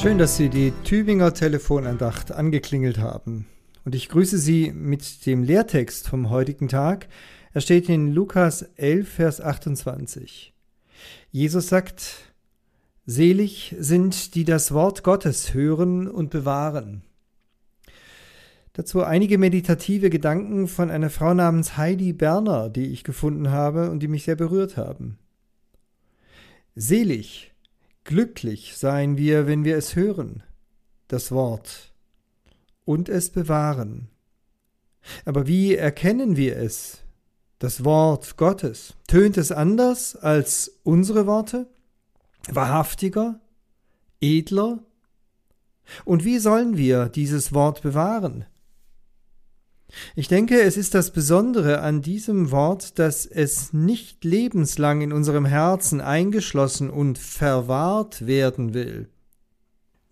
Schön, dass Sie die Tübinger Telefonandacht angeklingelt haben. Und ich grüße Sie mit dem Lehrtext vom heutigen Tag. Er steht in Lukas 11, Vers 28. Jesus sagt, Selig sind, die das Wort Gottes hören und bewahren. Dazu einige meditative Gedanken von einer Frau namens Heidi Berner, die ich gefunden habe und die mich sehr berührt haben. Selig, glücklich seien wir, wenn wir es hören, das Wort, und es bewahren. Aber wie erkennen wir es, das Wort Gottes? Tönt es anders als unsere Worte? Wahrhaftiger? Edler? Und wie sollen wir dieses Wort bewahren? Ich denke, es ist das Besondere an diesem Wort, dass es nicht lebenslang in unserem Herzen eingeschlossen und verwahrt werden will.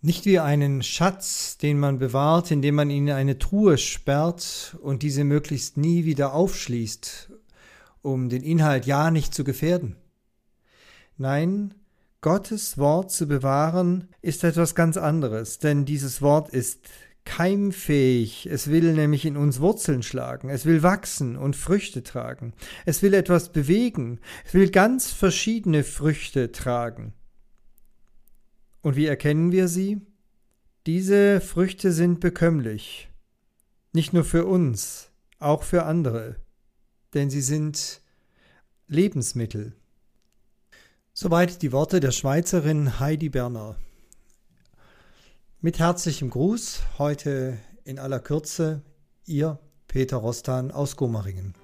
Nicht wie einen Schatz, den man bewahrt, indem man ihn in eine Truhe sperrt und diese möglichst nie wieder aufschließt, um den Inhalt ja nicht zu gefährden. Nein, Gottes Wort zu bewahren ist etwas ganz anderes, denn dieses Wort ist keimfähig. Es will nämlich in uns Wurzeln schlagen. Es will wachsen und Früchte tragen. Es will etwas bewegen. Es will ganz verschiedene Früchte tragen. Und wie erkennen wir sie? Diese Früchte sind bekömmlich. Nicht nur für uns, auch für andere. Denn sie sind Lebensmittel. Soweit die Worte der Schweizerin Heidi Berner. Mit herzlichem Gruß heute in aller Kürze Ihr Peter Rostan aus Gomaringen.